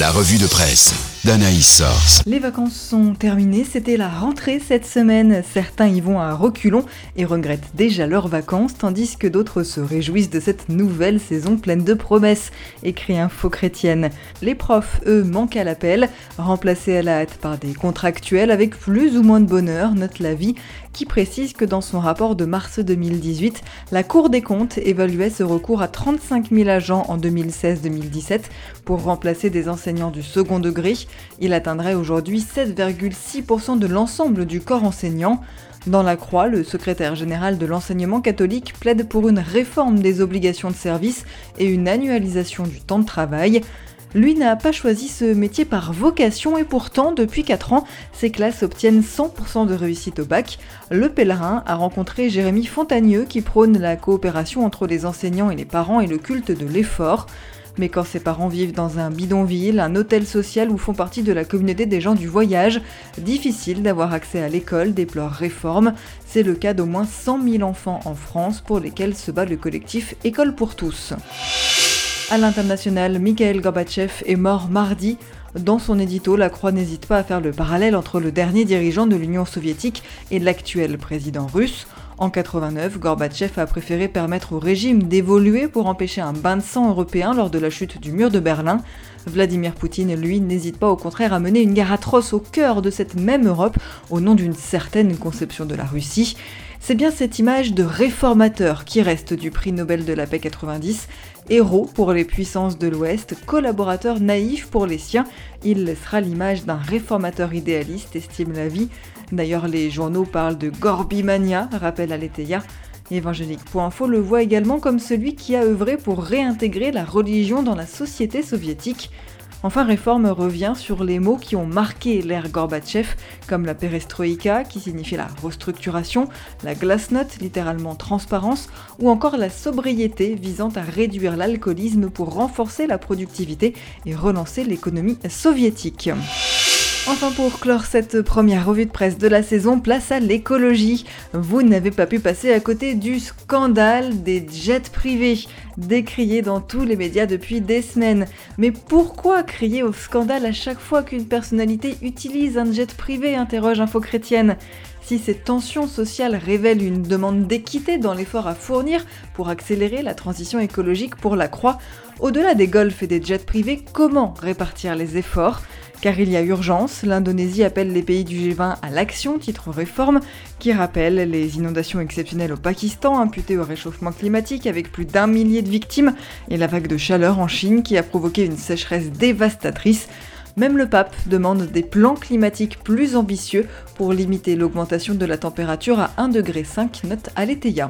La revue de presse d'Anaïs Source. Les vacances sont terminées, c'était la rentrée cette semaine. Certains y vont à reculons et regrettent déjà leurs vacances, tandis que d'autres se réjouissent de cette nouvelle saison pleine de promesses, écrit Info Chrétienne. Les profs, eux, manquent à l'appel, remplacés à la hâte par des contractuels avec plus ou moins de bonheur, note la vie, qui précise que dans son rapport de mars 2018, la Cour des comptes évaluait ce recours à 35 000 agents en 2016-2017 pour remplacer des enseignants du second degré. Il atteindrait aujourd'hui 7,6% de l'ensemble du corps enseignant. Dans la Croix, le secrétaire général de l'enseignement catholique plaide pour une réforme des obligations de service et une annualisation du temps de travail. Lui n'a pas choisi ce métier par vocation et pourtant, depuis 4 ans, ses classes obtiennent 100% de réussite au bac. Le pèlerin a rencontré Jérémy Fontagneux qui prône la coopération entre les enseignants et les parents et le culte de l'effort. Mais quand ses parents vivent dans un bidonville, un hôtel social ou font partie de la communauté des gens du voyage, difficile d'avoir accès à l'école, déplore Réforme. C'est le cas d'au moins 100 000 enfants en France pour lesquels se bat le collectif École pour tous. À l'international, Mikhail Gorbatchev est mort mardi. Dans son édito, la Croix n'hésite pas à faire le parallèle entre le dernier dirigeant de l'Union soviétique et l'actuel président russe. En 89, Gorbatchev a préféré permettre au régime d'évoluer pour empêcher un bain de sang européen lors de la chute du mur de Berlin. Vladimir Poutine, lui, n'hésite pas au contraire à mener une guerre atroce au cœur de cette même Europe au nom d'une certaine conception de la Russie. C'est bien cette image de réformateur qui reste du prix Nobel de la paix 90. Héros pour les puissances de l'Ouest, collaborateur naïf pour les siens, il laissera l'image d'un réformateur idéaliste, estime la vie. D'ailleurs, les journaux parlent de Gorbimania, rappelle Aletheia. Évangélique.info le voit également comme celui qui a œuvré pour réintégrer la religion dans la société soviétique. Enfin, Réforme revient sur les mots qui ont marqué l'ère Gorbatchev, comme la perestroïka, qui signifie la restructuration, la glasnost, littéralement transparence, ou encore la sobriété, visant à réduire l'alcoolisme pour renforcer la productivité et relancer l'économie soviétique. Enfin pour clore cette première revue de presse de la saison, place à l'écologie. Vous n'avez pas pu passer à côté du scandale des jets privés, décrié dans tous les médias depuis des semaines. Mais pourquoi crier au scandale à chaque fois qu'une personnalité utilise un jet privé interroge Info Chrétienne. Si ces tensions sociales révèlent une demande d'équité dans l'effort à fournir pour accélérer la transition écologique pour la Croix, au-delà des golfs et des jets privés, comment répartir les efforts? Car il y a urgence, l'Indonésie appelle les pays du G20 à l'action, titre réforme, qui rappelle les inondations exceptionnelles au Pakistan imputées au réchauffement climatique avec plus d'un millier de victimes, et la vague de chaleur en Chine qui a provoqué une sécheresse dévastatrice. Même le pape demande des plans climatiques plus ambitieux pour limiter l'augmentation de la température à 1,5 degré, note Aletheia.